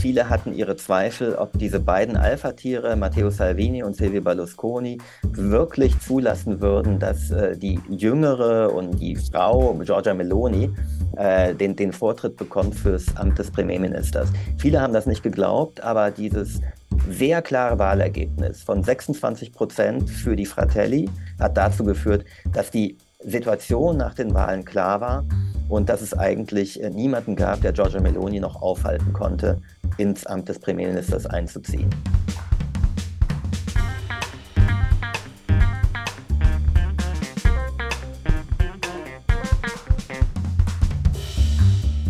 Viele hatten ihre Zweifel, ob diese beiden Alpha-Tiere, Matteo Salvini und Silvio Berlusconi, wirklich zulassen würden, dass äh, die jüngere und die Frau Giorgia Meloni äh, den, den Vortritt bekommt fürs Amt des Premierministers. Viele haben das nicht geglaubt, aber dieses sehr klare Wahlergebnis von 26 Prozent für die Fratelli hat dazu geführt, dass die Situation nach den Wahlen klar war und dass es eigentlich äh, niemanden gab, der Giorgia Meloni noch aufhalten konnte, ins Amt des Premierministers einzuziehen.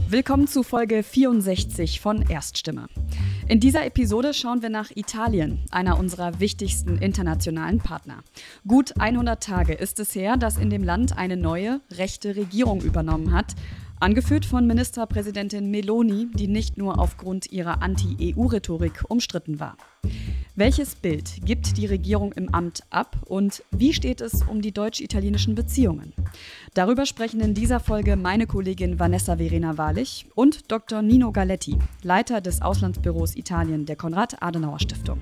Willkommen zu Folge 64 von Erststimme. In dieser Episode schauen wir nach Italien, einer unserer wichtigsten internationalen Partner. Gut 100 Tage ist es her, dass in dem Land eine neue, rechte Regierung übernommen hat, angeführt von Ministerpräsidentin Meloni, die nicht nur aufgrund ihrer Anti-EU-Rhetorik umstritten war. Welches Bild gibt die Regierung im Amt ab und wie steht es um die deutsch-italienischen Beziehungen? Darüber sprechen in dieser Folge meine Kollegin Vanessa Verena Wahrlich und Dr. Nino Galetti, Leiter des Auslandsbüros Italien der Konrad-Adenauer-Stiftung.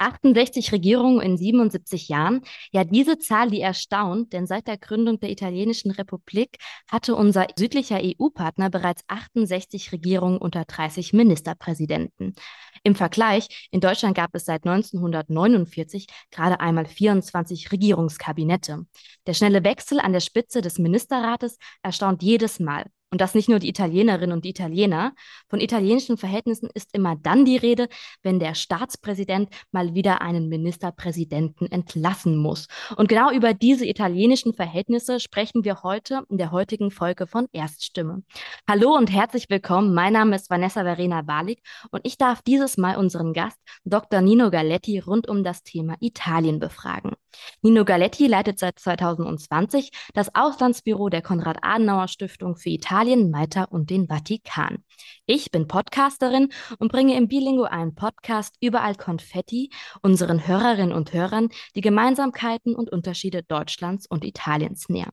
68 Regierungen in 77 Jahren. Ja, diese Zahl, die erstaunt, denn seit der Gründung der Italienischen Republik hatte unser südlicher EU-Partner bereits 68 Regierungen unter 30 Ministerpräsidenten. Im Vergleich, in Deutschland gab es seit 1949 gerade einmal 24 Regierungskabinette. Der schnelle Wechsel an der Spitze des Ministerrates erstaunt jedes Mal. Und das nicht nur die Italienerinnen und die Italiener. Von italienischen Verhältnissen ist immer dann die Rede, wenn der Staatspräsident mal wieder einen Ministerpräsidenten entlassen muss. Und genau über diese italienischen Verhältnisse sprechen wir heute in der heutigen Folge von Erststimme. Hallo und herzlich willkommen. Mein Name ist Vanessa Verena Balik und ich darf dieses Mal unseren Gast Dr. Nino Galetti rund um das Thema Italien befragen. Nino Galetti leitet seit 2020 das Auslandsbüro der Konrad-Adenauer-Stiftung für Italien, Malta und den Vatikan. Ich bin Podcasterin und bringe im bilingualen Podcast Überall Konfetti unseren Hörerinnen und Hörern die Gemeinsamkeiten und Unterschiede Deutschlands und Italiens näher.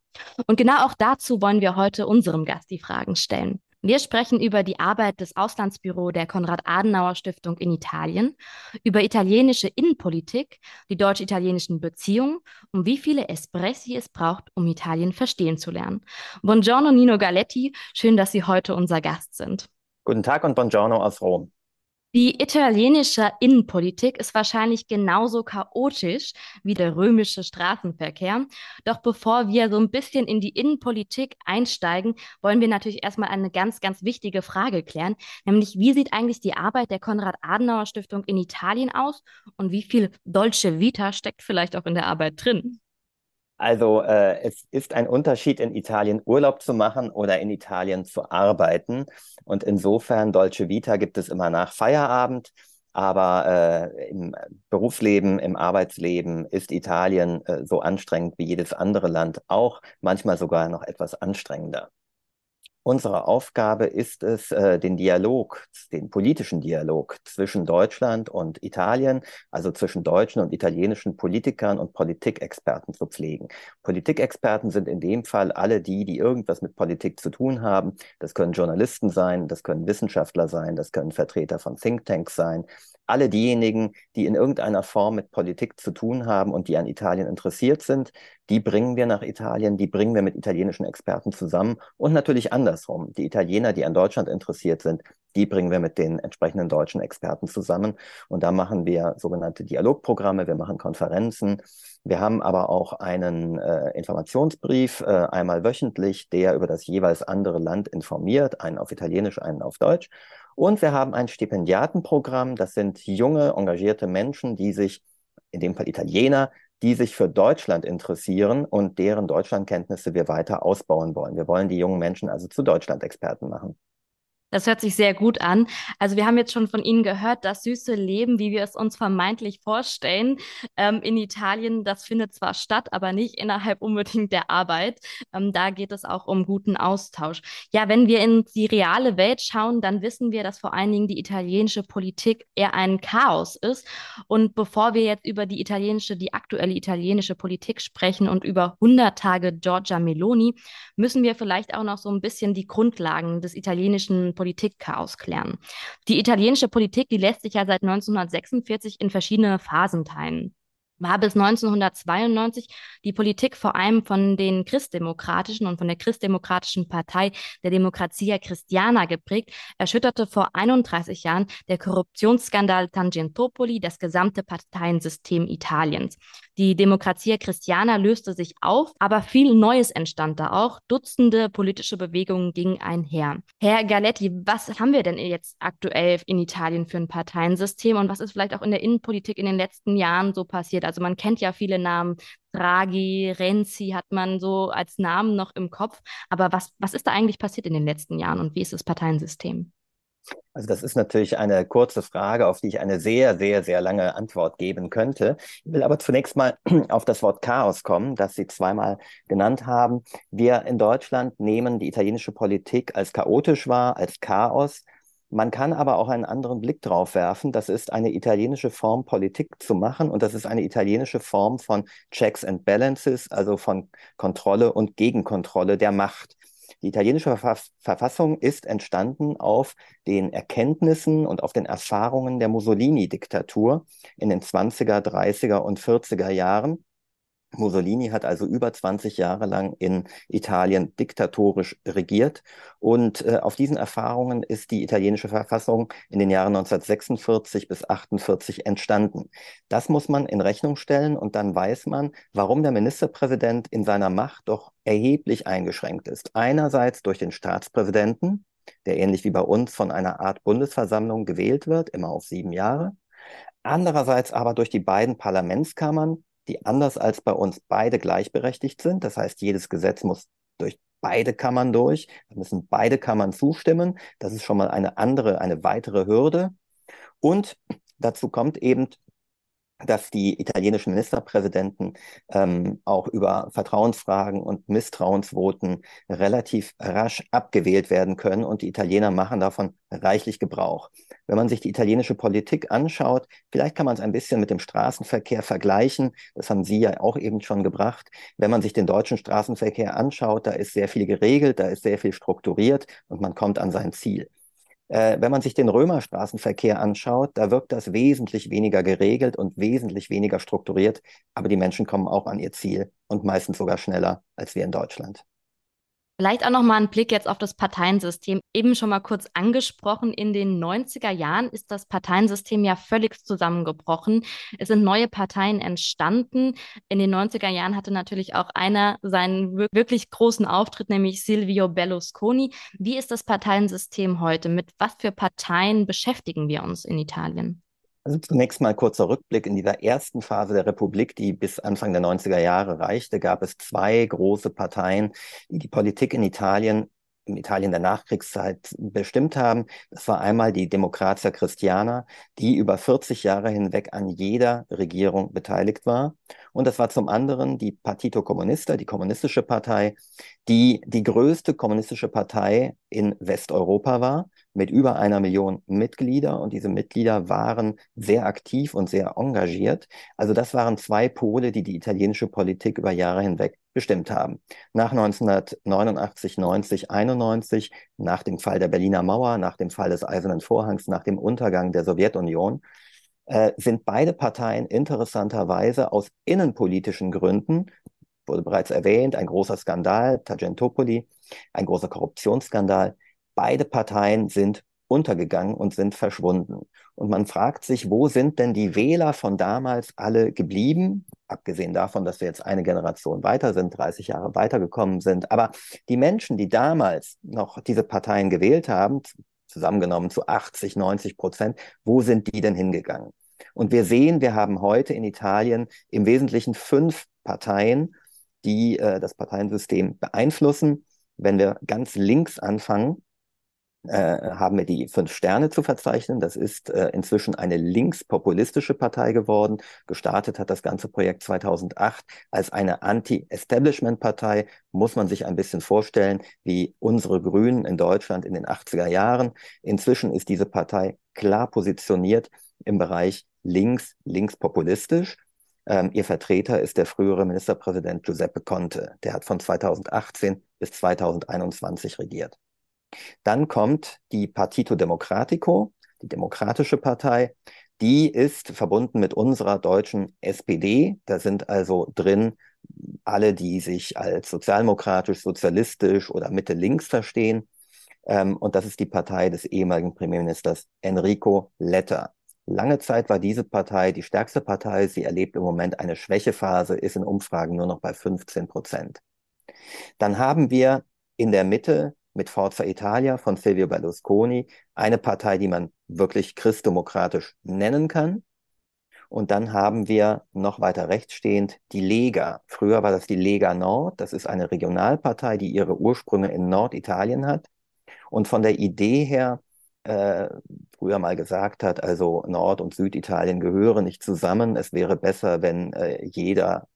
Und genau auch dazu wollen wir heute unserem Gast die Fragen stellen. Wir sprechen über die Arbeit des Auslandsbüros der Konrad-Adenauer-Stiftung in Italien, über italienische Innenpolitik, die deutsch-italienischen Beziehungen und wie viele Espressi es braucht, um Italien verstehen zu lernen. Buongiorno Nino Galetti, schön, dass Sie heute unser Gast sind. Guten Tag und Buongiorno aus Rom. Die italienische Innenpolitik ist wahrscheinlich genauso chaotisch wie der römische Straßenverkehr. Doch bevor wir so ein bisschen in die Innenpolitik einsteigen, wollen wir natürlich erstmal eine ganz, ganz wichtige Frage klären, nämlich wie sieht eigentlich die Arbeit der Konrad-Adenauer-Stiftung in Italien aus und wie viel Dolce Vita steckt vielleicht auch in der Arbeit drin? Also äh, es ist ein Unterschied, in Italien Urlaub zu machen oder in Italien zu arbeiten. Und insofern, Dolce Vita gibt es immer nach Feierabend. Aber äh, im Berufsleben, im Arbeitsleben ist Italien äh, so anstrengend wie jedes andere Land auch, manchmal sogar noch etwas anstrengender. Unsere Aufgabe ist es, äh, den Dialog, den politischen Dialog zwischen Deutschland und Italien, also zwischen deutschen und italienischen Politikern und Politikexperten zu pflegen. Politikexperten sind in dem Fall alle die, die irgendwas mit Politik zu tun haben. Das können Journalisten sein, das können Wissenschaftler sein, das können Vertreter von Thinktanks sein. Alle diejenigen, die in irgendeiner Form mit Politik zu tun haben und die an Italien interessiert sind, die bringen wir nach Italien, die bringen wir mit italienischen Experten zusammen und natürlich andersrum. Die Italiener, die an Deutschland interessiert sind, die bringen wir mit den entsprechenden deutschen Experten zusammen. Und da machen wir sogenannte Dialogprogramme, wir machen Konferenzen. Wir haben aber auch einen äh, Informationsbrief, äh, einmal wöchentlich, der über das jeweils andere Land informiert, einen auf Italienisch, einen auf Deutsch. Und wir haben ein Stipendiatenprogramm, das sind junge, engagierte Menschen, die sich, in dem Fall Italiener, die sich für Deutschland interessieren und deren Deutschlandkenntnisse wir weiter ausbauen wollen. Wir wollen die jungen Menschen also zu Deutschland-Experten machen. Das hört sich sehr gut an. Also wir haben jetzt schon von Ihnen gehört, das süße Leben, wie wir es uns vermeintlich vorstellen, ähm, in Italien, das findet zwar statt, aber nicht innerhalb unbedingt der Arbeit. Ähm, da geht es auch um guten Austausch. Ja, wenn wir in die reale Welt schauen, dann wissen wir, dass vor allen Dingen die italienische Politik eher ein Chaos ist. Und bevor wir jetzt über die italienische, die aktuelle italienische Politik sprechen und über 100 Tage Giorgia Meloni, müssen wir vielleicht auch noch so ein bisschen die Grundlagen des italienischen Politikchaos klären. Die italienische Politik, die lässt sich ja seit 1946 in verschiedene Phasen teilen war bis 1992 die Politik vor allem von den christdemokratischen und von der christdemokratischen Partei der Democrazia Cristiana geprägt, erschütterte vor 31 Jahren der Korruptionsskandal Tangentopoli das gesamte Parteiensystem Italiens. Die Democrazia Cristiana löste sich auf, aber viel Neues entstand da auch. Dutzende politische Bewegungen gingen einher. Herr Galetti, was haben wir denn jetzt aktuell in Italien für ein Parteiensystem und was ist vielleicht auch in der Innenpolitik in den letzten Jahren so passiert? Also man kennt ja viele Namen. Draghi, Renzi hat man so als Namen noch im Kopf. Aber was, was ist da eigentlich passiert in den letzten Jahren und wie ist das Parteiensystem? Also das ist natürlich eine kurze Frage, auf die ich eine sehr, sehr, sehr lange Antwort geben könnte. Ich will aber zunächst mal auf das Wort Chaos kommen, das Sie zweimal genannt haben. Wir in Deutschland nehmen die italienische Politik als chaotisch wahr, als Chaos. Man kann aber auch einen anderen Blick drauf werfen. Das ist eine italienische Form, Politik zu machen und das ist eine italienische Form von Checks and Balances, also von Kontrolle und Gegenkontrolle der Macht. Die italienische Verfassung ist entstanden auf den Erkenntnissen und auf den Erfahrungen der Mussolini-Diktatur in den 20er, 30er und 40er Jahren. Mussolini hat also über 20 Jahre lang in Italien diktatorisch regiert und äh, auf diesen Erfahrungen ist die italienische Verfassung in den Jahren 1946 bis 48 entstanden. Das muss man in Rechnung stellen und dann weiß man, warum der Ministerpräsident in seiner Macht doch erheblich eingeschränkt ist. Einerseits durch den Staatspräsidenten, der ähnlich wie bei uns von einer Art Bundesversammlung gewählt wird, immer auf sieben Jahre. Andererseits aber durch die beiden Parlamentskammern, die anders als bei uns beide gleichberechtigt sind. Das heißt, jedes Gesetz muss durch beide Kammern durch. Da müssen beide Kammern zustimmen. Das ist schon mal eine andere, eine weitere Hürde. Und dazu kommt eben, dass die italienischen Ministerpräsidenten ähm, auch über Vertrauensfragen und Misstrauensvoten relativ rasch abgewählt werden können und die Italiener machen davon reichlich Gebrauch. Wenn man sich die italienische Politik anschaut, vielleicht kann man es ein bisschen mit dem Straßenverkehr vergleichen. Das haben Sie ja auch eben schon gebracht. Wenn man sich den deutschen Straßenverkehr anschaut, da ist sehr viel geregelt, da ist sehr viel strukturiert und man kommt an sein Ziel. Äh, wenn man sich den Römerstraßenverkehr anschaut, da wirkt das wesentlich weniger geregelt und wesentlich weniger strukturiert, aber die Menschen kommen auch an ihr Ziel und meistens sogar schneller als wir in Deutschland. Vielleicht auch noch mal ein Blick jetzt auf das Parteiensystem. Eben schon mal kurz angesprochen, in den 90er Jahren ist das Parteiensystem ja völlig zusammengebrochen. Es sind neue Parteien entstanden. In den 90er Jahren hatte natürlich auch einer seinen wirklich großen Auftritt, nämlich Silvio Berlusconi. Wie ist das Parteiensystem heute? Mit was für Parteien beschäftigen wir uns in Italien? Also zunächst mal kurzer Rückblick. In dieser ersten Phase der Republik, die bis Anfang der 90er Jahre reichte, gab es zwei große Parteien, die die Politik in Italien in Italien der Nachkriegszeit bestimmt haben. Das war einmal die Democrazia Christiana, die über 40 Jahre hinweg an jeder Regierung beteiligt war. Und das war zum anderen die Partito Comunista, die kommunistische Partei, die die größte kommunistische Partei in Westeuropa war mit über einer Million Mitglieder und diese Mitglieder waren sehr aktiv und sehr engagiert. Also das waren zwei Pole, die die italienische Politik über Jahre hinweg bestimmt haben. Nach 1989, 90, 91, nach dem Fall der Berliner Mauer, nach dem Fall des Eisernen Vorhangs, nach dem Untergang der Sowjetunion, äh, sind beide Parteien interessanterweise aus innenpolitischen Gründen wurde bereits erwähnt, ein großer Skandal, Tagentopoli, ein großer Korruptionsskandal, Beide Parteien sind untergegangen und sind verschwunden. Und man fragt sich, wo sind denn die Wähler von damals alle geblieben? Abgesehen davon, dass wir jetzt eine Generation weiter sind, 30 Jahre weitergekommen sind. Aber die Menschen, die damals noch diese Parteien gewählt haben, zusammengenommen zu 80, 90 Prozent, wo sind die denn hingegangen? Und wir sehen, wir haben heute in Italien im Wesentlichen fünf Parteien, die äh, das Parteiensystem beeinflussen. Wenn wir ganz links anfangen, äh, haben wir die Fünf Sterne zu verzeichnen. Das ist äh, inzwischen eine linkspopulistische Partei geworden. Gestartet hat das ganze Projekt 2008 als eine Anti-Establishment-Partei. Muss man sich ein bisschen vorstellen, wie unsere Grünen in Deutschland in den 80er Jahren. Inzwischen ist diese Partei klar positioniert im Bereich links, linkspopulistisch. Ähm, ihr Vertreter ist der frühere Ministerpräsident Giuseppe Conte. Der hat von 2018 bis 2021 regiert. Dann kommt die Partito Democratico, die Demokratische Partei. Die ist verbunden mit unserer deutschen SPD. Da sind also drin alle, die sich als sozialdemokratisch, sozialistisch oder Mitte-Links verstehen. Ähm, und das ist die Partei des ehemaligen Premierministers Enrico Letta. Lange Zeit war diese Partei die stärkste Partei. Sie erlebt im Moment eine Schwächephase, ist in Umfragen nur noch bei 15 Prozent. Dann haben wir in der Mitte mit Forza Italia von Silvio Berlusconi eine Partei, die man wirklich christdemokratisch nennen kann. Und dann haben wir noch weiter rechts stehend die Lega. Früher war das die Lega Nord. Das ist eine Regionalpartei, die ihre Ursprünge in Norditalien hat. Und von der Idee her äh, früher mal gesagt hat, also Nord- und Süditalien gehören nicht zusammen. Es wäre besser, wenn äh, jeder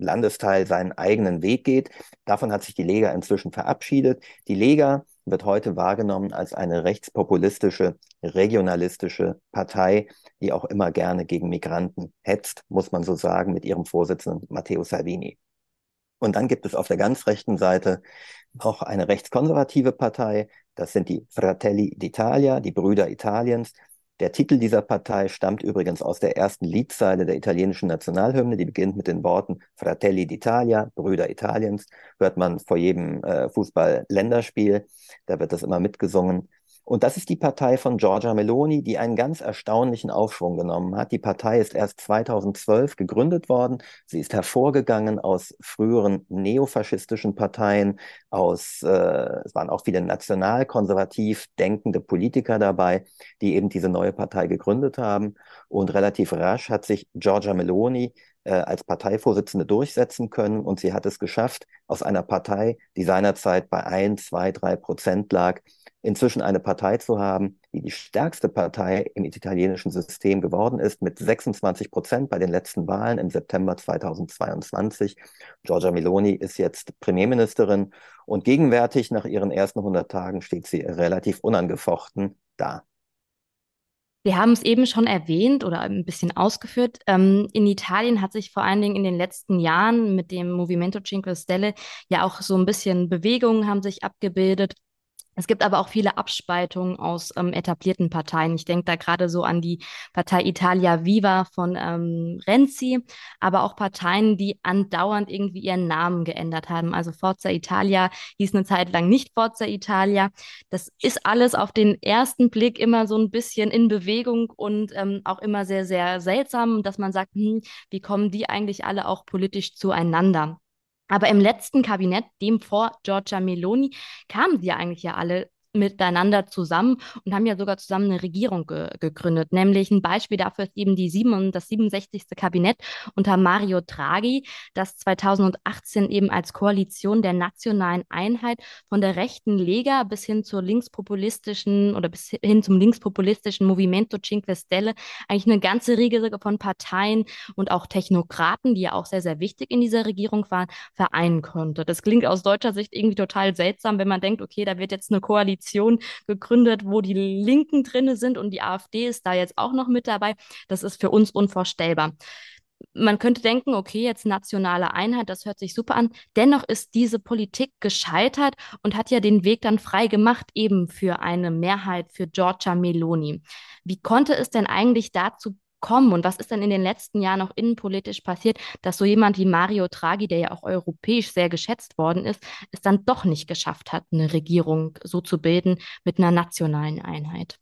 Landesteil seinen eigenen Weg geht. Davon hat sich die Lega inzwischen verabschiedet. Die Lega wird heute wahrgenommen als eine rechtspopulistische, regionalistische Partei, die auch immer gerne gegen Migranten hetzt, muss man so sagen, mit ihrem Vorsitzenden Matteo Salvini. Und dann gibt es auf der ganz rechten Seite auch eine rechtskonservative Partei. Das sind die Fratelli d'Italia, die Brüder Italiens. Der Titel dieser Partei stammt übrigens aus der ersten Liedzeile der italienischen Nationalhymne. Die beginnt mit den Worten Fratelli d'Italia, Brüder Italiens. Hört man vor jedem äh, Fußball-Länderspiel. Da wird das immer mitgesungen. Und das ist die Partei von Giorgia Meloni, die einen ganz erstaunlichen Aufschwung genommen hat. Die Partei ist erst 2012 gegründet worden. Sie ist hervorgegangen aus früheren neofaschistischen Parteien, aus, äh, es waren auch viele nationalkonservativ denkende Politiker dabei, die eben diese neue Partei gegründet haben. Und relativ rasch hat sich Giorgia Meloni äh, als Parteivorsitzende durchsetzen können und sie hat es geschafft, aus einer Partei, die seinerzeit bei ein, zwei, drei Prozent lag, inzwischen eine Partei zu haben, die die stärkste Partei im italienischen System geworden ist, mit 26 Prozent bei den letzten Wahlen im September 2022. Giorgia Meloni ist jetzt Premierministerin und gegenwärtig nach ihren ersten 100 Tagen steht sie relativ unangefochten da. Wir haben es eben schon erwähnt oder ein bisschen ausgeführt. Ähm, in Italien hat sich vor allen Dingen in den letzten Jahren mit dem Movimento Cinque Stelle ja auch so ein bisschen Bewegungen haben sich abgebildet. Es gibt aber auch viele Abspaltungen aus ähm, etablierten Parteien. Ich denke da gerade so an die Partei Italia Viva von ähm, Renzi, aber auch Parteien, die andauernd irgendwie ihren Namen geändert haben. Also Forza Italia hieß eine Zeit lang nicht Forza Italia. Das ist alles auf den ersten Blick immer so ein bisschen in Bewegung und ähm, auch immer sehr, sehr seltsam, dass man sagt, hm, wie kommen die eigentlich alle auch politisch zueinander? Aber im letzten Kabinett, dem vor Giorgia Meloni, kamen sie ja eigentlich ja alle miteinander zusammen und haben ja sogar zusammen eine Regierung ge gegründet. Nämlich ein Beispiel dafür ist eben die 7, das 67. Kabinett unter Mario Draghi, das 2018 eben als Koalition der nationalen Einheit von der rechten Lega bis hin zur linkspopulistischen oder bis hin zum linkspopulistischen Movimento Cinque Stelle eigentlich eine ganze Riege von Parteien und auch Technokraten, die ja auch sehr, sehr wichtig in dieser Regierung waren, vereinen konnte. Das klingt aus deutscher Sicht irgendwie total seltsam, wenn man denkt, okay, da wird jetzt eine Koalition Koalition gegründet, wo die Linken drinne sind und die AfD ist da jetzt auch noch mit dabei. Das ist für uns unvorstellbar man könnte denken, okay, jetzt nationale Einheit, das hört sich super an. Dennoch ist diese Politik gescheitert und hat ja den Weg dann frei gemacht, eben für eine Mehrheit für Giorgia Meloni. Wie konnte es denn eigentlich dazu kommen? Und was ist denn in den letzten Jahren auch innenpolitisch passiert, dass so jemand wie Mario Draghi, der ja auch europäisch sehr geschätzt worden ist, es dann doch nicht geschafft hat, eine Regierung so zu bilden mit einer nationalen Einheit?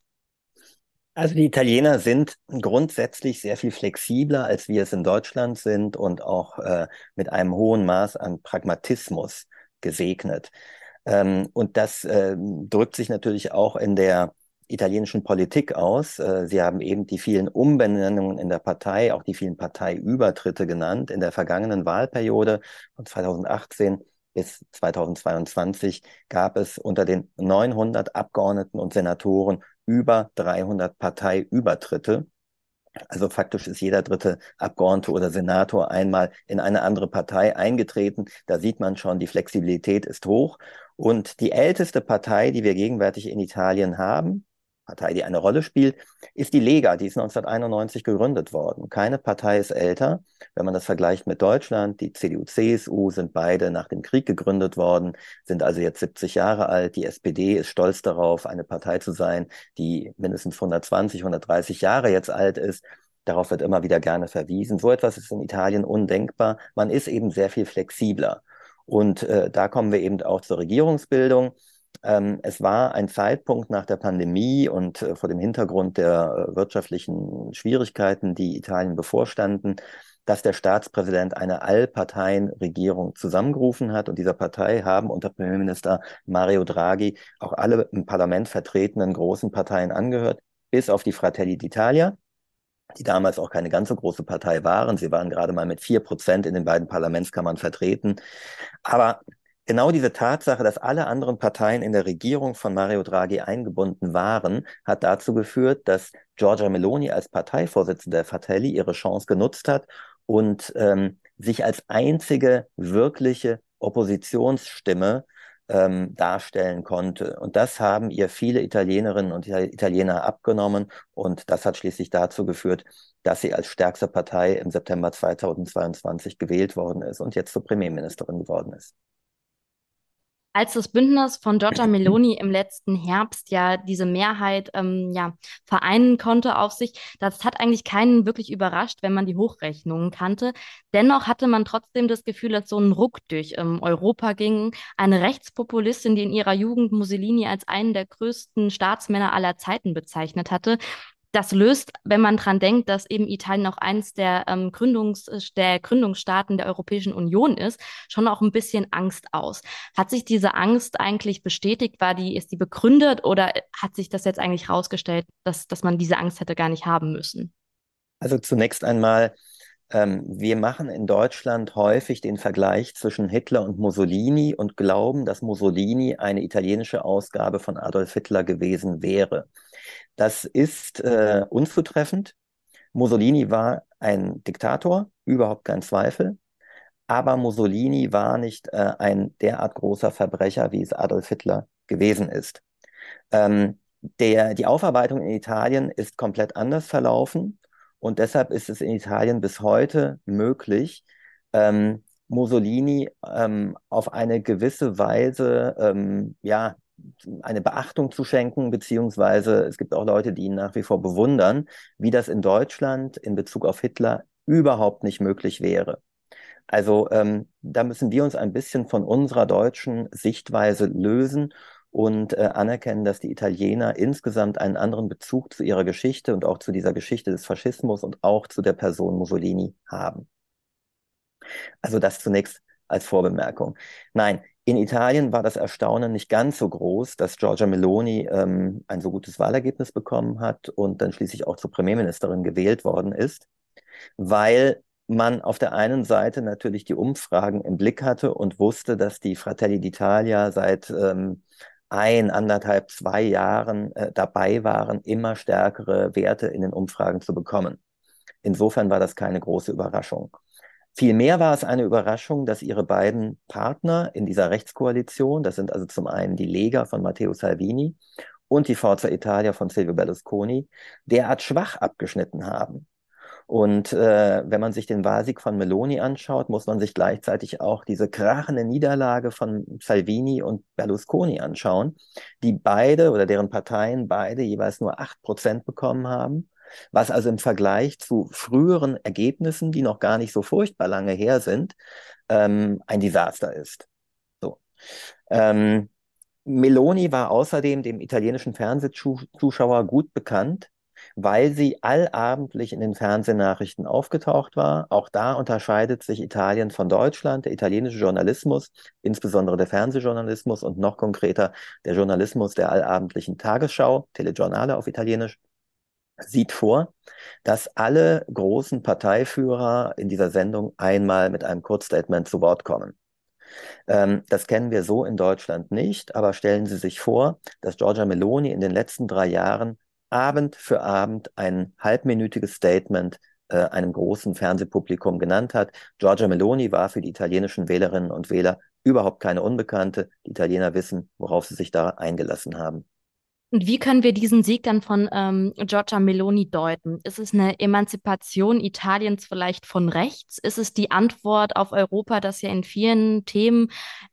Also die Italiener sind grundsätzlich sehr viel flexibler, als wir es in Deutschland sind und auch äh, mit einem hohen Maß an Pragmatismus gesegnet. Ähm, und das äh, drückt sich natürlich auch in der italienischen Politik aus. Äh, Sie haben eben die vielen Umbenennungen in der Partei, auch die vielen Parteiübertritte genannt. In der vergangenen Wahlperiode von 2018 bis 2022 gab es unter den 900 Abgeordneten und Senatoren über 300 Parteiübertritte. Also faktisch ist jeder dritte Abgeordnete oder Senator einmal in eine andere Partei eingetreten. Da sieht man schon, die Flexibilität ist hoch. Und die älteste Partei, die wir gegenwärtig in Italien haben, Partei, die eine Rolle spielt, ist die Lega. Die ist 1991 gegründet worden. Keine Partei ist älter. Wenn man das vergleicht mit Deutschland, die CDU, CSU sind beide nach dem Krieg gegründet worden, sind also jetzt 70 Jahre alt. Die SPD ist stolz darauf, eine Partei zu sein, die mindestens 120, 130 Jahre jetzt alt ist. Darauf wird immer wieder gerne verwiesen. So etwas ist in Italien undenkbar. Man ist eben sehr viel flexibler. Und äh, da kommen wir eben auch zur Regierungsbildung. Ähm, es war ein Zeitpunkt nach der Pandemie und äh, vor dem Hintergrund der äh, wirtschaftlichen Schwierigkeiten, die Italien bevorstanden, dass der Staatspräsident eine Allparteienregierung zusammengerufen hat. Und dieser Partei haben unter Premierminister Mario Draghi auch alle im Parlament vertretenen großen Parteien angehört, bis auf die Fratelli d'Italia, die damals auch keine ganz so große Partei waren. Sie waren gerade mal mit vier Prozent in den beiden Parlamentskammern vertreten. Aber Genau diese Tatsache, dass alle anderen Parteien in der Regierung von Mario Draghi eingebunden waren, hat dazu geführt, dass Giorgia Meloni als Parteivorsitzende der Fratelli ihre Chance genutzt hat und ähm, sich als einzige wirkliche Oppositionsstimme ähm, darstellen konnte. Und das haben ihr viele Italienerinnen und Italiener abgenommen. Und das hat schließlich dazu geführt, dass sie als stärkste Partei im September 2022 gewählt worden ist und jetzt zur Premierministerin geworden ist als das Bündnis von Giorgia Meloni im letzten Herbst ja diese Mehrheit ähm, ja, vereinen konnte auf sich, das hat eigentlich keinen wirklich überrascht, wenn man die Hochrechnungen kannte. Dennoch hatte man trotzdem das Gefühl, dass so ein Ruck durch ähm, Europa ging. Eine Rechtspopulistin, die in ihrer Jugend Mussolini als einen der größten Staatsmänner aller Zeiten bezeichnet hatte, das löst, wenn man dran denkt, dass eben Italien auch eins der, ähm, Gründungs-, äh, der Gründungsstaaten der Europäischen Union ist, schon auch ein bisschen Angst aus. Hat sich diese Angst eigentlich bestätigt? War die, ist die begründet oder hat sich das jetzt eigentlich herausgestellt, dass, dass man diese Angst hätte gar nicht haben müssen? Also zunächst einmal, ähm, wir machen in Deutschland häufig den Vergleich zwischen Hitler und Mussolini und glauben, dass Mussolini eine italienische Ausgabe von Adolf Hitler gewesen wäre. Das ist äh, unzutreffend. Mussolini war ein Diktator, überhaupt kein Zweifel. Aber Mussolini war nicht äh, ein derart großer Verbrecher, wie es Adolf Hitler gewesen ist. Ähm, der, die Aufarbeitung in Italien ist komplett anders verlaufen und deshalb ist es in Italien bis heute möglich, ähm, Mussolini ähm, auf eine gewisse Weise ähm, ja, eine Beachtung zu schenken, beziehungsweise es gibt auch Leute, die ihn nach wie vor bewundern, wie das in Deutschland in Bezug auf Hitler überhaupt nicht möglich wäre. Also ähm, da müssen wir uns ein bisschen von unserer deutschen Sichtweise lösen und äh, anerkennen, dass die Italiener insgesamt einen anderen Bezug zu ihrer Geschichte und auch zu dieser Geschichte des Faschismus und auch zu der Person Mussolini haben. Also das zunächst als Vorbemerkung. Nein, in Italien war das Erstaunen nicht ganz so groß, dass Giorgia Meloni ähm, ein so gutes Wahlergebnis bekommen hat und dann schließlich auch zur Premierministerin gewählt worden ist, weil man auf der einen Seite natürlich die Umfragen im Blick hatte und wusste, dass die Fratelli d'Italia seit ähm, ein, anderthalb, zwei Jahren äh, dabei waren, immer stärkere Werte in den Umfragen zu bekommen. Insofern war das keine große Überraschung. Vielmehr war es eine Überraschung, dass ihre beiden Partner in dieser Rechtskoalition, das sind also zum einen die Lega von Matteo Salvini und die Forza Italia von Silvio Berlusconi, derart schwach abgeschnitten haben. Und äh, wenn man sich den Wahlsieg von Meloni anschaut, muss man sich gleichzeitig auch diese krachende Niederlage von Salvini und Berlusconi anschauen, die beide oder deren Parteien beide jeweils nur acht Prozent bekommen haben was also im Vergleich zu früheren Ergebnissen, die noch gar nicht so furchtbar lange her sind, ähm, ein Desaster ist. So. Ähm, Meloni war außerdem dem italienischen Fernsehzuschauer gut bekannt, weil sie allabendlich in den Fernsehnachrichten aufgetaucht war. Auch da unterscheidet sich Italien von Deutschland. Der italienische Journalismus, insbesondere der Fernsehjournalismus und noch konkreter der Journalismus der allabendlichen Tagesschau, Telegiornale auf Italienisch, sieht vor, dass alle großen Parteiführer in dieser Sendung einmal mit einem Kurzstatement zu Wort kommen. Ähm, das kennen wir so in Deutschland nicht, aber stellen Sie sich vor, dass Giorgia Meloni in den letzten drei Jahren Abend für Abend ein halbminütiges Statement äh, einem großen Fernsehpublikum genannt hat. Giorgia Meloni war für die italienischen Wählerinnen und Wähler überhaupt keine Unbekannte. Die Italiener wissen, worauf sie sich da eingelassen haben. Und wie können wir diesen Sieg dann von ähm, Giorgia Meloni deuten? Ist es eine Emanzipation Italiens vielleicht von rechts? Ist es die Antwort auf Europa, das ja in vielen Themen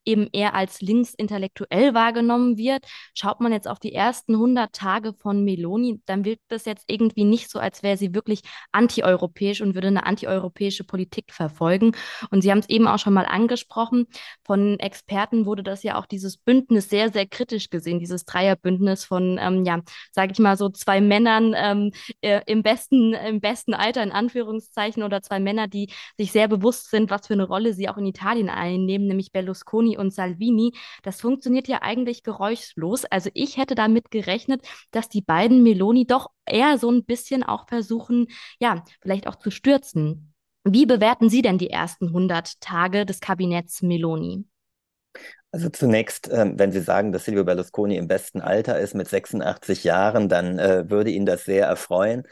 eben eher als linksintellektuell wahrgenommen wird? Schaut man jetzt auf die ersten 100 Tage von Meloni, dann wirkt das jetzt irgendwie nicht so, als wäre sie wirklich antieuropäisch und würde eine antieuropäische Politik verfolgen. Und Sie haben es eben auch schon mal angesprochen. Von Experten wurde das ja auch dieses Bündnis sehr, sehr kritisch gesehen, dieses Dreierbündnis von von, ähm, ja, sage ich mal so zwei Männern ähm, äh, im besten, im besten Alter in Anführungszeichen oder zwei Männer, die sich sehr bewusst sind, was für eine Rolle sie auch in Italien einnehmen, nämlich Berlusconi und Salvini. Das funktioniert ja eigentlich geräuschlos. Also ich hätte damit gerechnet, dass die beiden Meloni doch eher so ein bisschen auch versuchen, ja, vielleicht auch zu stürzen. Wie bewerten Sie denn die ersten 100 Tage des Kabinetts Meloni? Also zunächst, ähm, wenn Sie sagen, dass Silvio Berlusconi im besten Alter ist mit 86 Jahren, dann äh, würde ihn das sehr erfreuen.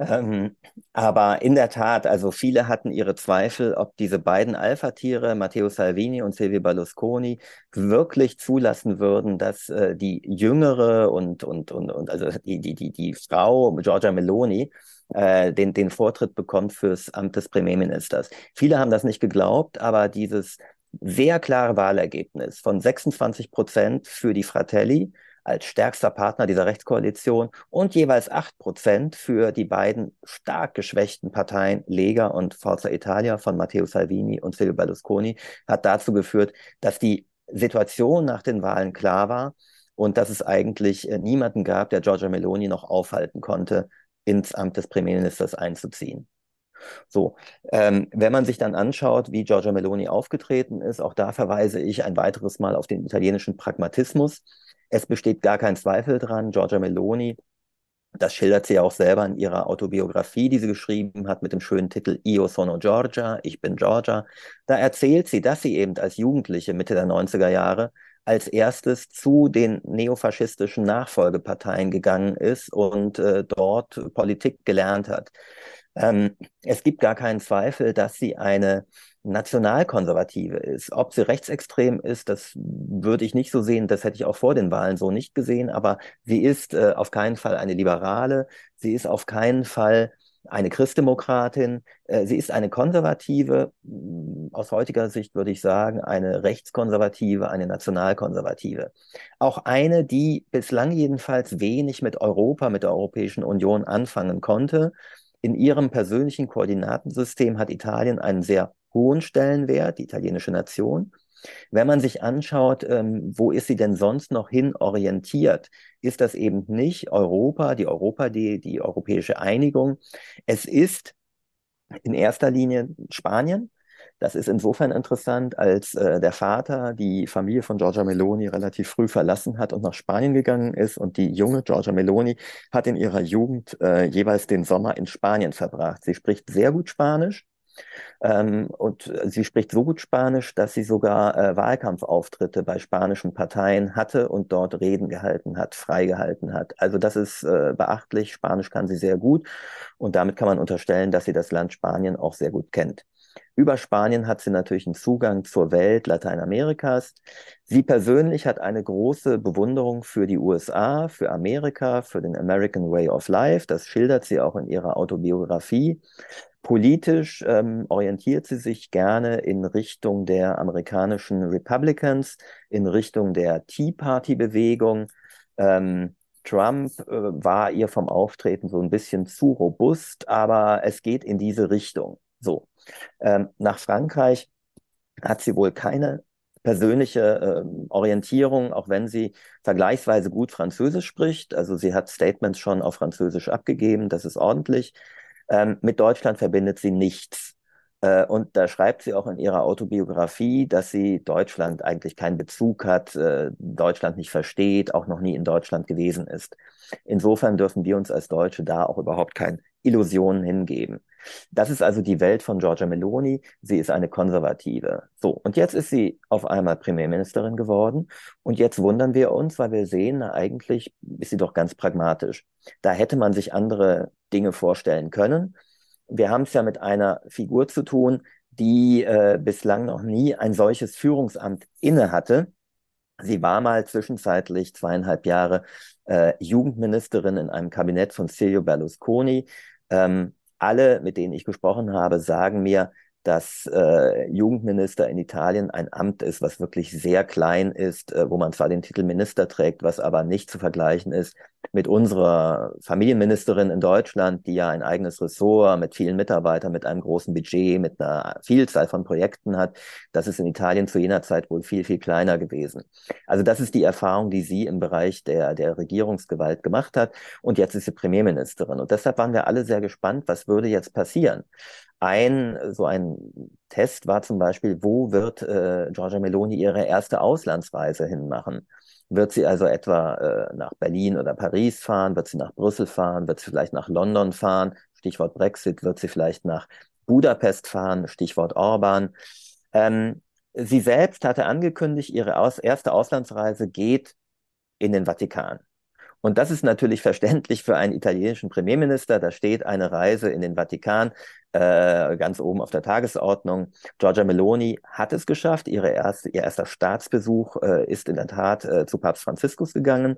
Ähm, aber in der Tat, also viele hatten ihre Zweifel, ob diese beiden Alpha-Tiere, Matteo Salvini und Silvio Berlusconi, wirklich zulassen würden, dass äh, die jüngere und, und, und, und also die, die, die, die Frau Giorgia Meloni äh, den, den Vortritt bekommt fürs Amt des Premierministers. Viele haben das nicht geglaubt, aber dieses sehr klare Wahlergebnis von 26 Prozent für die Fratelli als stärkster Partner dieser Rechtskoalition und jeweils 8 Prozent für die beiden stark geschwächten Parteien Lega und Forza Italia von Matteo Salvini und Silvio Berlusconi hat dazu geführt, dass die Situation nach den Wahlen klar war und dass es eigentlich äh, niemanden gab, der Giorgia Meloni noch aufhalten konnte, ins Amt des Premierministers einzuziehen. So, ähm, wenn man sich dann anschaut, wie Giorgia Meloni aufgetreten ist, auch da verweise ich ein weiteres Mal auf den italienischen Pragmatismus. Es besteht gar kein Zweifel dran, Giorgia Meloni, das schildert sie ja auch selber in ihrer Autobiografie, die sie geschrieben hat mit dem schönen Titel Io sono Giorgia, ich bin Giorgia. Da erzählt sie, dass sie eben als Jugendliche Mitte der 90er Jahre als erstes zu den neofaschistischen Nachfolgeparteien gegangen ist und äh, dort Politik gelernt hat. Ähm, es gibt gar keinen Zweifel, dass sie eine nationalkonservative ist. Ob sie rechtsextrem ist, das würde ich nicht so sehen. Das hätte ich auch vor den Wahlen so nicht gesehen. Aber sie ist äh, auf keinen Fall eine Liberale. Sie ist auf keinen Fall eine Christdemokratin. Äh, sie ist eine konservative, aus heutiger Sicht würde ich sagen, eine rechtskonservative, eine nationalkonservative. Auch eine, die bislang jedenfalls wenig mit Europa, mit der Europäischen Union anfangen konnte in ihrem persönlichen Koordinatensystem hat Italien einen sehr hohen Stellenwert, die italienische Nation. Wenn man sich anschaut, ähm, wo ist sie denn sonst noch hin orientiert, ist das eben nicht Europa, die Europa, die, die europäische Einigung. Es ist in erster Linie Spanien, das ist insofern interessant, als äh, der Vater die Familie von Giorgia Meloni relativ früh verlassen hat und nach Spanien gegangen ist. Und die junge Giorgia Meloni hat in ihrer Jugend äh, jeweils den Sommer in Spanien verbracht. Sie spricht sehr gut Spanisch. Ähm, und sie spricht so gut Spanisch, dass sie sogar äh, Wahlkampfauftritte bei spanischen Parteien hatte und dort Reden gehalten hat, freigehalten hat. Also das ist äh, beachtlich. Spanisch kann sie sehr gut und damit kann man unterstellen, dass sie das Land Spanien auch sehr gut kennt. Über Spanien hat sie natürlich einen Zugang zur Welt Lateinamerikas. Sie persönlich hat eine große Bewunderung für die USA, für Amerika, für den American Way of Life. Das schildert sie auch in ihrer Autobiografie. Politisch ähm, orientiert sie sich gerne in Richtung der amerikanischen Republicans, in Richtung der Tea Party-Bewegung. Ähm, Trump äh, war ihr vom Auftreten so ein bisschen zu robust, aber es geht in diese Richtung. So. Ähm, nach Frankreich hat sie wohl keine persönliche äh, Orientierung, auch wenn sie vergleichsweise gut Französisch spricht. Also sie hat Statements schon auf Französisch abgegeben, das ist ordentlich. Ähm, mit Deutschland verbindet sie nichts. Äh, und da schreibt sie auch in ihrer Autobiografie, dass sie Deutschland eigentlich keinen Bezug hat, äh, Deutschland nicht versteht, auch noch nie in Deutschland gewesen ist. Insofern dürfen wir uns als Deutsche da auch überhaupt keine Illusionen hingeben. Das ist also die Welt von Giorgia Meloni. Sie ist eine Konservative. So, und jetzt ist sie auf einmal Premierministerin geworden. Und jetzt wundern wir uns, weil wir sehen, na, eigentlich ist sie doch ganz pragmatisch. Da hätte man sich andere Dinge vorstellen können. Wir haben es ja mit einer Figur zu tun, die äh, bislang noch nie ein solches Führungsamt inne hatte. Sie war mal zwischenzeitlich zweieinhalb Jahre äh, Jugendministerin in einem Kabinett von Silvio Berlusconi. Ähm, alle, mit denen ich gesprochen habe, sagen mir, dass äh, Jugendminister in Italien ein Amt ist, was wirklich sehr klein ist, äh, wo man zwar den Titel Minister trägt, was aber nicht zu vergleichen ist mit unserer Familienministerin in Deutschland, die ja ein eigenes Ressort mit vielen Mitarbeitern, mit einem großen Budget, mit einer Vielzahl von Projekten hat. Das ist in Italien zu jener Zeit wohl viel, viel kleiner gewesen. Also das ist die Erfahrung, die sie im Bereich der, der Regierungsgewalt gemacht hat. Und jetzt ist sie Premierministerin. Und deshalb waren wir alle sehr gespannt, was würde jetzt passieren. Ein, so ein Test war zum Beispiel, wo wird äh, Giorgia Meloni ihre erste Auslandsreise hinmachen? Wird sie also etwa äh, nach Berlin oder Paris fahren? Wird sie nach Brüssel fahren? Wird sie vielleicht nach London fahren? Stichwort Brexit. Wird sie vielleicht nach Budapest fahren? Stichwort Orban. Ähm, sie selbst hatte angekündigt, ihre aus erste Auslandsreise geht in den Vatikan. Und das ist natürlich verständlich für einen italienischen Premierminister. Da steht eine Reise in den Vatikan äh, ganz oben auf der Tagesordnung. Giorgia Meloni hat es geschafft. Ihre erste, ihr erster Staatsbesuch äh, ist in der Tat äh, zu Papst Franziskus gegangen.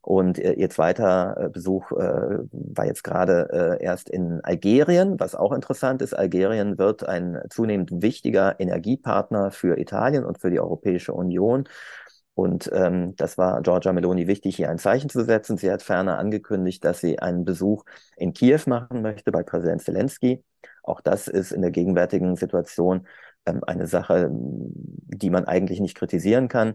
Und äh, ihr zweiter äh, Besuch war jetzt gerade erst in Algerien, was auch interessant ist. Algerien wird ein zunehmend wichtiger Energiepartner für Italien und für die Europäische Union. Und ähm, das war Giorgia Meloni wichtig, hier ein Zeichen zu setzen. Sie hat ferner angekündigt, dass sie einen Besuch in Kiew machen möchte bei Präsident Zelensky. Auch das ist in der gegenwärtigen Situation ähm, eine Sache, die man eigentlich nicht kritisieren kann.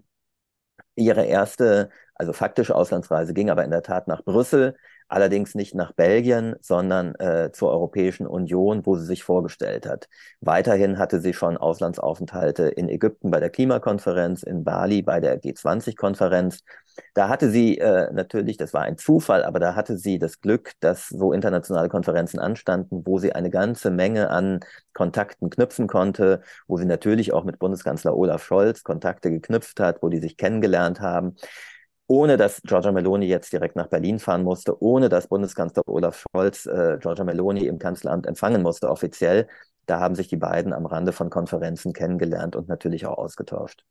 Ihre erste, also faktische Auslandsreise ging aber in der Tat nach Brüssel allerdings nicht nach Belgien, sondern äh, zur Europäischen Union, wo sie sich vorgestellt hat. Weiterhin hatte sie schon Auslandsaufenthalte in Ägypten bei der Klimakonferenz, in Bali bei der G20-Konferenz. Da hatte sie äh, natürlich, das war ein Zufall, aber da hatte sie das Glück, dass so internationale Konferenzen anstanden, wo sie eine ganze Menge an Kontakten knüpfen konnte, wo sie natürlich auch mit Bundeskanzler Olaf Scholz Kontakte geknüpft hat, wo die sich kennengelernt haben ohne dass Giorgia Meloni jetzt direkt nach Berlin fahren musste, ohne dass Bundeskanzler Olaf Scholz äh, Giorgia Meloni im Kanzleramt empfangen musste, offiziell. Da haben sich die beiden am Rande von Konferenzen kennengelernt und natürlich auch ausgetauscht.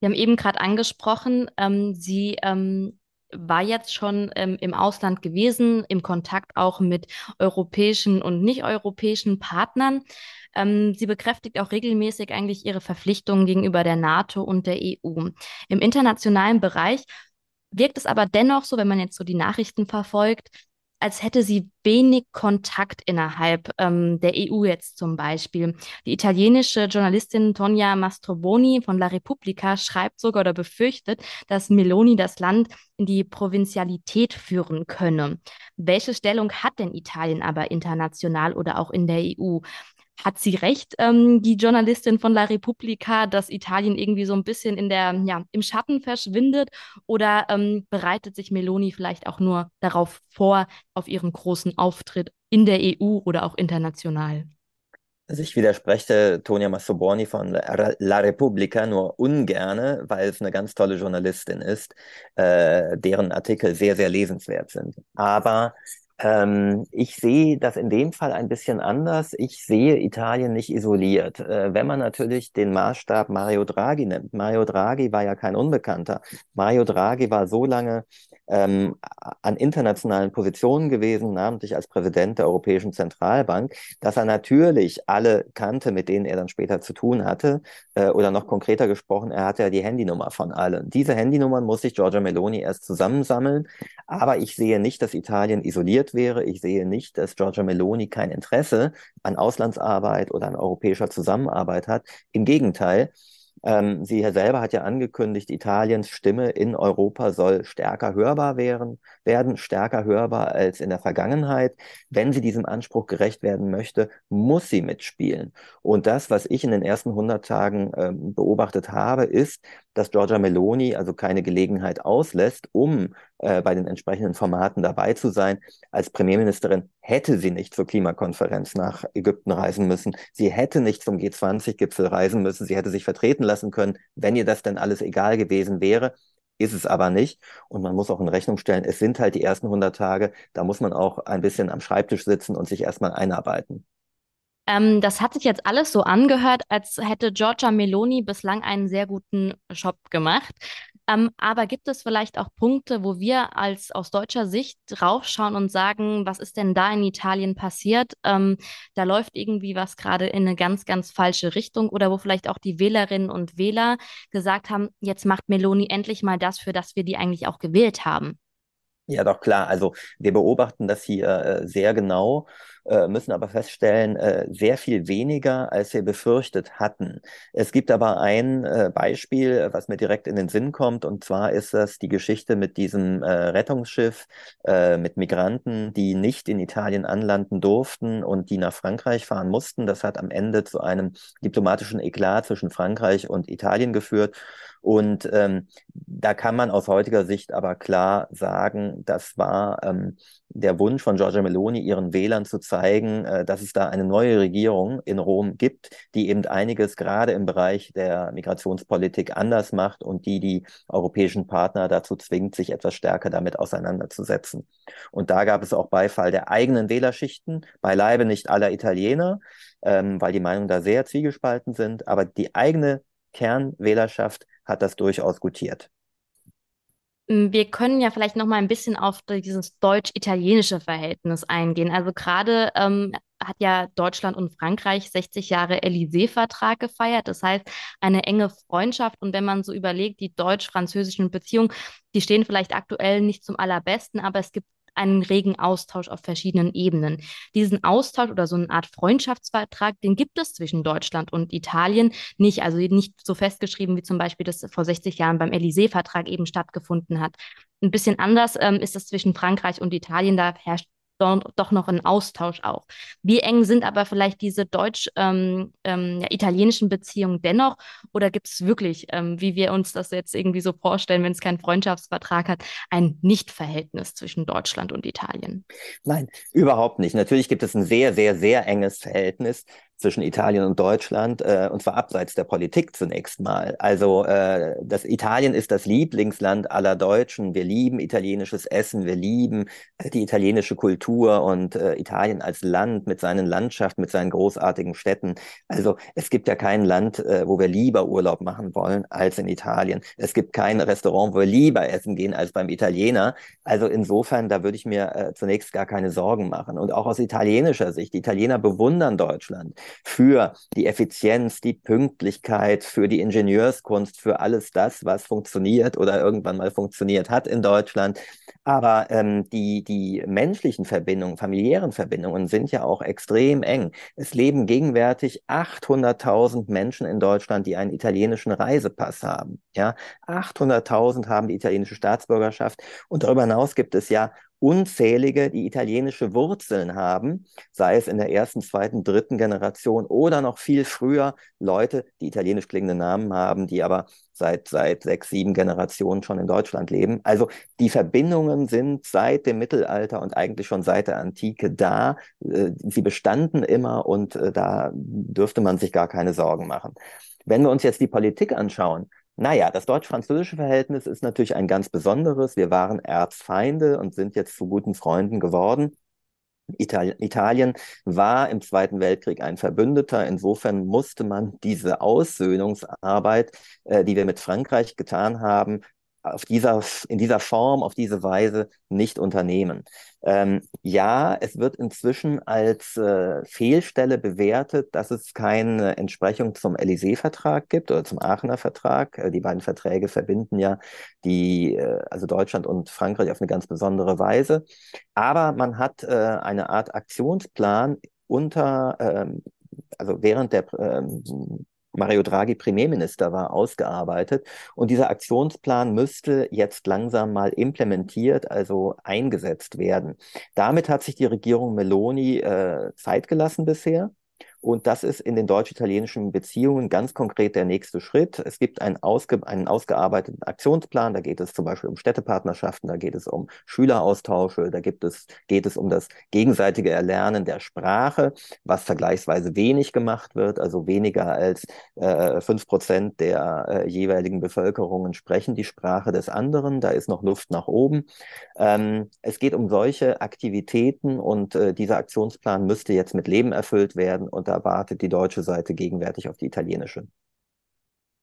Sie haben eben gerade angesprochen, ähm, sie ähm, war jetzt schon ähm, im Ausland gewesen, im Kontakt auch mit europäischen und nicht-europäischen Partnern. Ähm, sie bekräftigt auch regelmäßig eigentlich ihre Verpflichtungen gegenüber der NATO und der EU. Im internationalen Bereich wirkt es aber dennoch so, wenn man jetzt so die Nachrichten verfolgt, als hätte sie wenig Kontakt innerhalb ähm, der EU jetzt zum Beispiel. Die italienische Journalistin Tonia Mastroboni von La Repubblica schreibt sogar oder befürchtet, dass Meloni das Land in die Provinzialität führen könne. Welche Stellung hat denn Italien aber international oder auch in der EU? Hat sie recht, ähm, die Journalistin von La Repubblica, dass Italien irgendwie so ein bisschen in der, ja, im Schatten verschwindet? Oder ähm, bereitet sich Meloni vielleicht auch nur darauf vor, auf ihren großen Auftritt in der EU oder auch international? Also ich widerspreche Tonia Massoborni von La Repubblica nur ungerne, weil es eine ganz tolle Journalistin ist, äh, deren Artikel sehr, sehr lesenswert sind. Aber ähm, ich sehe das in dem Fall ein bisschen anders. Ich sehe Italien nicht isoliert. Äh, wenn man natürlich den Maßstab Mario Draghi nimmt. Mario Draghi war ja kein Unbekannter. Mario Draghi war so lange ähm, an internationalen Positionen gewesen, namentlich als Präsident der Europäischen Zentralbank, dass er natürlich alle kannte, mit denen er dann später zu tun hatte. Äh, oder noch konkreter gesprochen, er hatte ja die Handynummer von allen. Diese Handynummern muss sich Giorgia Meloni erst zusammensammeln. Aber ich sehe nicht, dass Italien isoliert wäre. Ich sehe nicht, dass Giorgia Meloni kein Interesse an Auslandsarbeit oder an europäischer Zusammenarbeit hat. Im Gegenteil, ähm, sie selber hat ja angekündigt, Italiens Stimme in Europa soll stärker hörbar werden, werden, stärker hörbar als in der Vergangenheit. Wenn sie diesem Anspruch gerecht werden möchte, muss sie mitspielen. Und das, was ich in den ersten 100 Tagen ähm, beobachtet habe, ist, dass Giorgia Meloni also keine Gelegenheit auslässt, um äh, bei den entsprechenden Formaten dabei zu sein. Als Premierministerin hätte sie nicht zur Klimakonferenz nach Ägypten reisen müssen. Sie hätte nicht zum G20-Gipfel reisen müssen. Sie hätte sich vertreten lassen können, wenn ihr das denn alles egal gewesen wäre. Ist es aber nicht. Und man muss auch in Rechnung stellen, es sind halt die ersten 100 Tage. Da muss man auch ein bisschen am Schreibtisch sitzen und sich erstmal einarbeiten. Ähm, das hat sich jetzt alles so angehört, als hätte Giorgia Meloni bislang einen sehr guten Job gemacht. Ähm, aber gibt es vielleicht auch Punkte, wo wir als aus deutscher Sicht draufschauen und sagen, was ist denn da in Italien passiert? Ähm, da läuft irgendwie was gerade in eine ganz, ganz falsche Richtung oder wo vielleicht auch die Wählerinnen und Wähler gesagt haben, jetzt macht Meloni endlich mal das, für das wir die eigentlich auch gewählt haben. Ja, doch klar. Also wir beobachten das hier äh, sehr genau, äh, müssen aber feststellen, äh, sehr viel weniger, als wir befürchtet hatten. Es gibt aber ein äh, Beispiel, was mir direkt in den Sinn kommt, und zwar ist das die Geschichte mit diesem äh, Rettungsschiff äh, mit Migranten, die nicht in Italien anlanden durften und die nach Frankreich fahren mussten. Das hat am Ende zu einem diplomatischen Eklat zwischen Frankreich und Italien geführt. Und ähm, da kann man aus heutiger Sicht aber klar sagen, das war ähm, der Wunsch von Giorgia Meloni, ihren Wählern zu zeigen, äh, dass es da eine neue Regierung in Rom gibt, die eben einiges gerade im Bereich der Migrationspolitik anders macht und die die europäischen Partner dazu zwingt, sich etwas stärker damit auseinanderzusetzen. Und da gab es auch Beifall der eigenen Wählerschichten, beileibe nicht aller Italiener, ähm, weil die Meinungen da sehr zwiegespalten sind, aber die eigene Kernwählerschaft hat das durchaus gutiert. Mm, wir können ja vielleicht noch mal ein bisschen auf dieses deutsch-italienische Verhältnis eingehen. Also gerade ähm, hat ja Deutschland und Frankreich 60 Jahre Élysée-Vertrag gefeiert. Das heißt, eine enge Freundschaft. Und wenn man so überlegt, die deutsch-französischen Beziehungen, die stehen vielleicht aktuell nicht zum allerbesten, aber es gibt einen regen Austausch auf verschiedenen Ebenen. Diesen Austausch oder so eine Art Freundschaftsvertrag, den gibt es zwischen Deutschland und Italien nicht. Also nicht so festgeschrieben, wie zum Beispiel das vor 60 Jahren beim Élysée-Vertrag eben stattgefunden hat. Ein bisschen anders ähm, ist es zwischen Frankreich und Italien. Da herrscht doch noch ein Austausch auch. Wie eng sind aber vielleicht diese deutsch-italienischen ähm, ähm, Beziehungen dennoch? Oder gibt es wirklich, ähm, wie wir uns das jetzt irgendwie so vorstellen, wenn es keinen Freundschaftsvertrag hat, ein Nichtverhältnis zwischen Deutschland und Italien? Nein, überhaupt nicht. Natürlich gibt es ein sehr, sehr, sehr enges Verhältnis zwischen Italien und Deutschland, äh, und zwar abseits der Politik zunächst mal. Also äh, das Italien ist das Lieblingsland aller Deutschen. Wir lieben italienisches Essen, wir lieben äh, die italienische Kultur und äh, Italien als Land mit seinen Landschaften, mit seinen großartigen Städten. Also es gibt ja kein Land, äh, wo wir lieber Urlaub machen wollen als in Italien. Es gibt kein Restaurant, wo wir lieber essen gehen als beim Italiener. Also insofern, da würde ich mir äh, zunächst gar keine Sorgen machen. Und auch aus italienischer Sicht, die Italiener bewundern Deutschland für die Effizienz, die Pünktlichkeit, für die Ingenieurskunst, für alles das, was funktioniert oder irgendwann mal funktioniert hat in Deutschland. Aber ähm, die, die menschlichen Verbindungen, familiären Verbindungen sind ja auch extrem eng. Es leben gegenwärtig 800.000 Menschen in Deutschland, die einen italienischen Reisepass haben. Ja, 800.000 haben die italienische Staatsbürgerschaft. Und darüber hinaus gibt es ja unzählige, die italienische Wurzeln haben, sei es in der ersten, zweiten, dritten Generation oder noch viel früher Leute, die italienisch klingende Namen haben, die aber seit, seit sechs, sieben Generationen schon in Deutschland leben. Also die Verbindungen sind seit dem Mittelalter und eigentlich schon seit der Antike da. Äh, sie bestanden immer und äh, da dürfte man sich gar keine Sorgen machen. Wenn wir uns jetzt die Politik anschauen, naja, das deutsch-französische Verhältnis ist natürlich ein ganz besonderes. Wir waren Erzfeinde und sind jetzt zu guten Freunden geworden. Italien, war im Zweiten Weltkrieg ein Verbündeter. Insofern musste man diese Aussöhnungsarbeit, äh, die wir mit Frankreich getan haben, auf dieser, in dieser Form, auf diese Weise nicht unternehmen. Ähm, ja, es wird inzwischen als äh, Fehlstelle bewertet, dass es keine Entsprechung zum Élysée-Vertrag gibt oder zum Aachener Vertrag. Äh, die beiden Verträge verbinden ja die, äh, also Deutschland und Frankreich auf eine ganz besondere Weise. Aber man hat äh, eine Art Aktionsplan unter, ähm, also während der ähm, Mario Draghi Premierminister war, ausgearbeitet. Und dieser Aktionsplan müsste jetzt langsam mal implementiert, also eingesetzt werden. Damit hat sich die Regierung Meloni äh, Zeit gelassen bisher. Und das ist in den deutsch-italienischen Beziehungen ganz konkret der nächste Schritt. Es gibt einen, ausge einen ausgearbeiteten Aktionsplan. Da geht es zum Beispiel um Städtepartnerschaften, da geht es um Schüleraustausche, da gibt es, geht es um das gegenseitige Erlernen der Sprache, was vergleichsweise wenig gemacht wird. Also weniger als äh, fünf äh, Prozent der äh, jeweiligen Bevölkerungen sprechen die Sprache des anderen. Da ist noch Luft nach oben. Ähm, es geht um solche Aktivitäten und äh, dieser Aktionsplan müsste jetzt mit Leben erfüllt werden und da wartet die deutsche Seite gegenwärtig auf die italienische.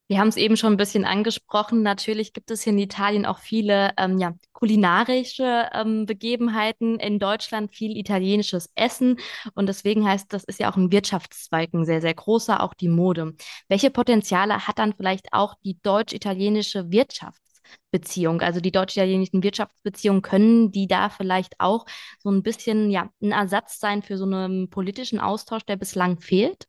Wir haben es eben schon ein bisschen angesprochen. Natürlich gibt es hier in Italien auch viele ähm, ja, kulinarische ähm, Begebenheiten. In Deutschland viel italienisches Essen. Und deswegen heißt, das ist ja auch ein Wirtschaftszweig, ein sehr, sehr großer, auch die Mode. Welche Potenziale hat dann vielleicht auch die deutsch-italienische Wirtschaftsbeziehung? Also die deutsch-italienischen Wirtschaftsbeziehungen, können die da vielleicht auch so ein bisschen ja, ein Ersatz sein für so einen politischen Austausch, der bislang fehlt?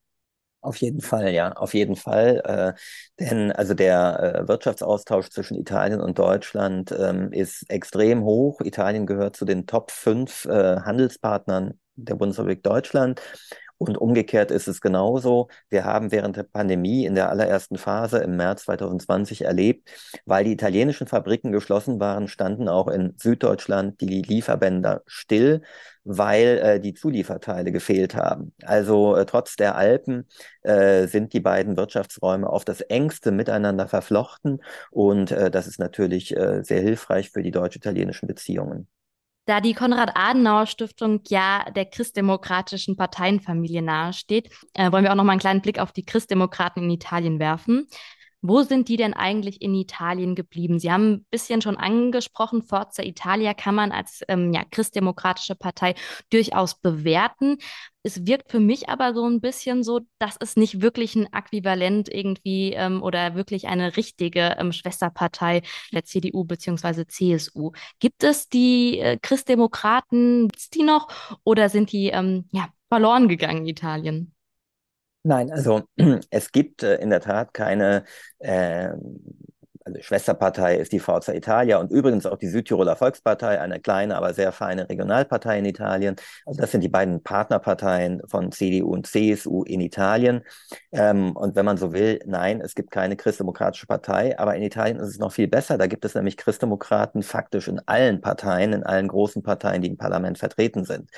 Auf jeden Fall, ja, auf jeden Fall. Äh, denn also der äh, Wirtschaftsaustausch zwischen Italien und Deutschland ähm, ist extrem hoch. Italien gehört zu den Top 5 äh, Handelspartnern der Bundesrepublik Deutschland. Und umgekehrt ist es genauso. Wir haben während der Pandemie in der allerersten Phase im März 2020 erlebt, weil die italienischen Fabriken geschlossen waren, standen auch in Süddeutschland die Lieferbänder still, weil äh, die Zulieferteile gefehlt haben. Also äh, trotz der Alpen äh, sind die beiden Wirtschaftsräume auf das engste miteinander verflochten und äh, das ist natürlich äh, sehr hilfreich für die deutsch-italienischen Beziehungen. Da die Konrad-Adenauer-Stiftung ja der christdemokratischen Parteienfamilie nahesteht, äh, wollen wir auch noch mal einen kleinen Blick auf die Christdemokraten in Italien werfen. Wo sind die denn eigentlich in Italien geblieben? Sie haben ein bisschen schon angesprochen, Forza Italia kann man als ähm, ja, christdemokratische Partei durchaus bewerten. Es wirkt für mich aber so ein bisschen so, dass es nicht wirklich ein Äquivalent irgendwie ähm, oder wirklich eine richtige ähm, Schwesterpartei der CDU bzw. CSU. Gibt es die äh, Christdemokraten, gibt's die noch oder sind die ähm, ja, verloren gegangen in Italien? Nein, also es gibt äh, in der Tat keine äh, also Schwesterpartei ist die Forza Italia und übrigens auch die Südtiroler Volkspartei, eine kleine, aber sehr feine Regionalpartei in Italien. Also das sind die beiden Partnerparteien von CDU und CSU in Italien. Ähm, und wenn man so will, nein, es gibt keine christdemokratische Partei, aber in Italien ist es noch viel besser. Da gibt es nämlich Christdemokraten faktisch in allen Parteien, in allen großen Parteien, die im Parlament vertreten sind.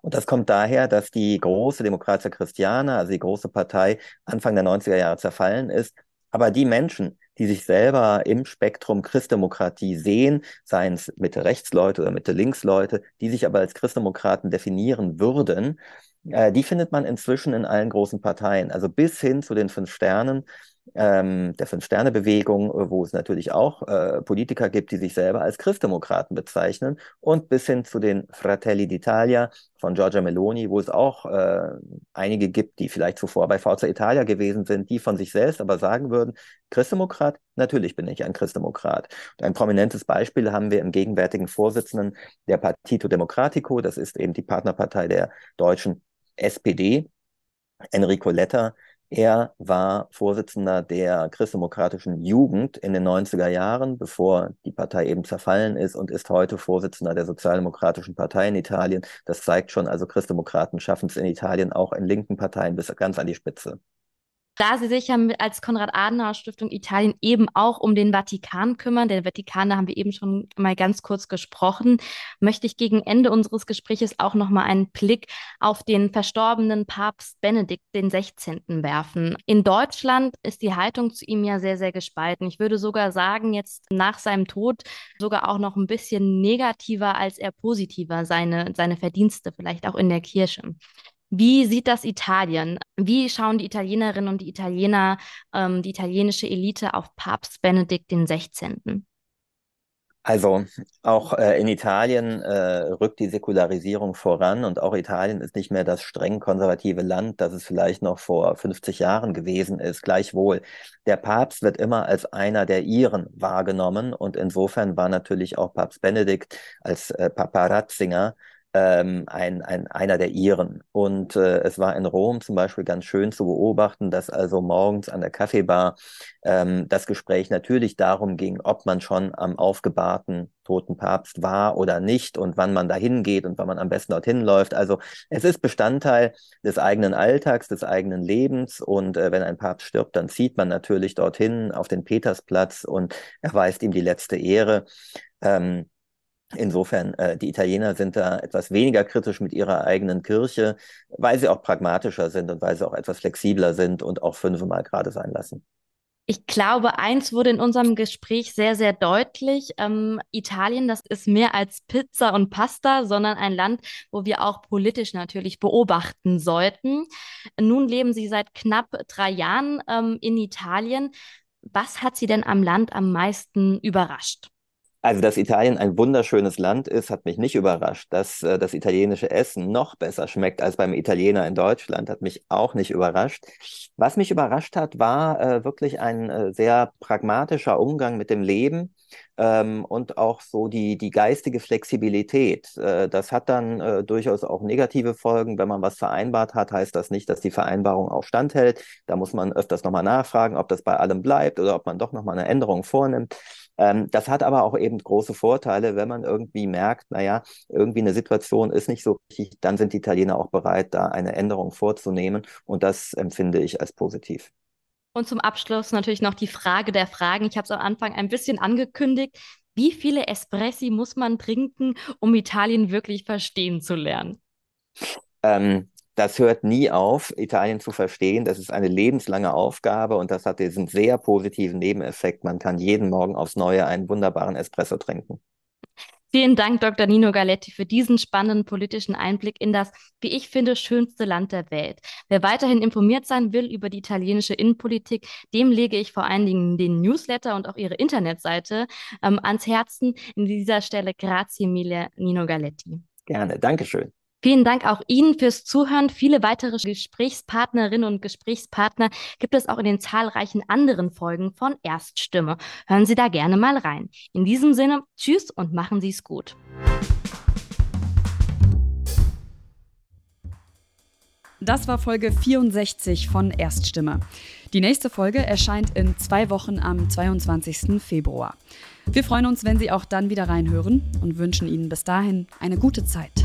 Und das kommt daher, dass die große Demokratia Christiana, also die große Partei, Anfang der 90er Jahre zerfallen ist. Aber die Menschen, die sich selber im Spektrum Christdemokratie sehen, seien es Mitte-Rechts-Leute oder Mitte-Links-Leute, die sich aber als Christdemokraten definieren würden, äh, die findet man inzwischen in allen großen Parteien. Also bis hin zu den fünf Sternen ähm, der Fünf-Sterne-Bewegung, äh, wo es natürlich auch äh, Politiker gibt, die sich selber als Christdemokraten bezeichnen, und bis hin zu den Fratelli d'Italia von Giorgia Meloni, wo es auch äh, einige gibt, die vielleicht zuvor bei Forza Italia gewesen sind, die von sich selbst aber sagen würden, Christdemokrat, natürlich bin ich ein Christdemokrat. Und ein prominentes Beispiel haben wir im gegenwärtigen Vorsitzenden der Partito Democratico, das ist eben die Partnerpartei der deutschen SPD, Enrico Letta, er war Vorsitzender der christdemokratischen Jugend in den 90er Jahren, bevor die Partei eben zerfallen ist und ist heute Vorsitzender der Sozialdemokratischen Partei in Italien. Das zeigt schon, also Christdemokraten schaffen es in Italien auch in linken Parteien bis ganz an die Spitze. Da Sie sich ja als Konrad-Adenauer-Stiftung Italien eben auch um den Vatikan kümmern, der Vatikan, da haben wir eben schon mal ganz kurz gesprochen, möchte ich gegen Ende unseres Gespräches auch noch mal einen Blick auf den verstorbenen Papst Benedikt XVI. werfen. In Deutschland ist die Haltung zu ihm ja sehr, sehr gespalten. Ich würde sogar sagen, jetzt nach seinem Tod sogar auch noch ein bisschen negativer als er positiver seine, seine Verdienste vielleicht auch in der Kirche. Wie sieht das Italien? Wie schauen die Italienerinnen und die Italiener, ähm, die italienische Elite auf Papst Benedikt XVI.? Also auch äh, in Italien äh, rückt die Säkularisierung voran und auch Italien ist nicht mehr das streng konservative Land, das es vielleicht noch vor 50 Jahren gewesen ist. Gleichwohl, der Papst wird immer als einer der Iren wahrgenommen und insofern war natürlich auch Papst Benedikt als äh, Papa Ratzinger ähm, ein, ein, einer der Iren. Und äh, es war in Rom zum Beispiel ganz schön zu beobachten, dass also morgens an der Kaffeebar ähm, das Gespräch natürlich darum ging, ob man schon am aufgebahrten toten Papst war oder nicht und wann man dahin geht und wann man am besten dorthin läuft. Also es ist Bestandteil des eigenen Alltags, des eigenen Lebens und äh, wenn ein Papst stirbt, dann zieht man natürlich dorthin auf den Petersplatz und erweist ihm die letzte Ehre. Ähm, Insofern, äh, die Italiener sind da etwas weniger kritisch mit ihrer eigenen Kirche, weil sie auch pragmatischer sind und weil sie auch etwas flexibler sind und auch fünfmal gerade sein lassen. Ich glaube, eins wurde in unserem Gespräch sehr, sehr deutlich. Ähm, Italien, das ist mehr als Pizza und Pasta, sondern ein Land, wo wir auch politisch natürlich beobachten sollten. Nun leben Sie seit knapp drei Jahren ähm, in Italien. Was hat Sie denn am Land am meisten überrascht? Also, dass Italien ein wunderschönes Land ist, hat mich nicht überrascht. Dass äh, das italienische Essen noch besser schmeckt als beim Italiener in Deutschland, hat mich auch nicht überrascht. Was mich überrascht hat, war äh, wirklich ein äh, sehr pragmatischer Umgang mit dem Leben ähm, und auch so die, die geistige Flexibilität. Äh, das hat dann äh, durchaus auch negative Folgen. Wenn man was vereinbart hat, heißt das nicht, dass die Vereinbarung auch standhält. Da muss man öfters nochmal nachfragen, ob das bei allem bleibt oder ob man doch nochmal eine Änderung vornimmt. Ähm, das hat aber auch eben große Vorteile, wenn man irgendwie merkt, naja, irgendwie eine Situation ist nicht so richtig, dann sind die Italiener auch bereit, da eine Änderung vorzunehmen. Und das empfinde ich als positiv. Und zum Abschluss natürlich noch die Frage der Fragen. Ich habe es am Anfang ein bisschen angekündigt. Wie viele Espressi muss man trinken, um Italien wirklich verstehen zu lernen? Ähm, das hört nie auf, Italien zu verstehen. Das ist eine lebenslange Aufgabe und das hat diesen sehr positiven Nebeneffekt. Man kann jeden Morgen aufs Neue einen wunderbaren Espresso trinken. Vielen Dank, Dr. Nino Galetti, für diesen spannenden politischen Einblick in das, wie ich finde, schönste Land der Welt. Wer weiterhin informiert sein will über die italienische Innenpolitik, dem lege ich vor allen Dingen den Newsletter und auch Ihre Internetseite ähm, ans Herzen. In dieser Stelle grazie mille, Nino Galetti. Gerne, Dankeschön. Vielen Dank auch Ihnen fürs Zuhören. Viele weitere Gesprächspartnerinnen und Gesprächspartner gibt es auch in den zahlreichen anderen Folgen von Erststimme. Hören Sie da gerne mal rein. In diesem Sinne, tschüss und machen Sie es gut. Das war Folge 64 von Erststimme. Die nächste Folge erscheint in zwei Wochen am 22. Februar. Wir freuen uns, wenn Sie auch dann wieder reinhören und wünschen Ihnen bis dahin eine gute Zeit.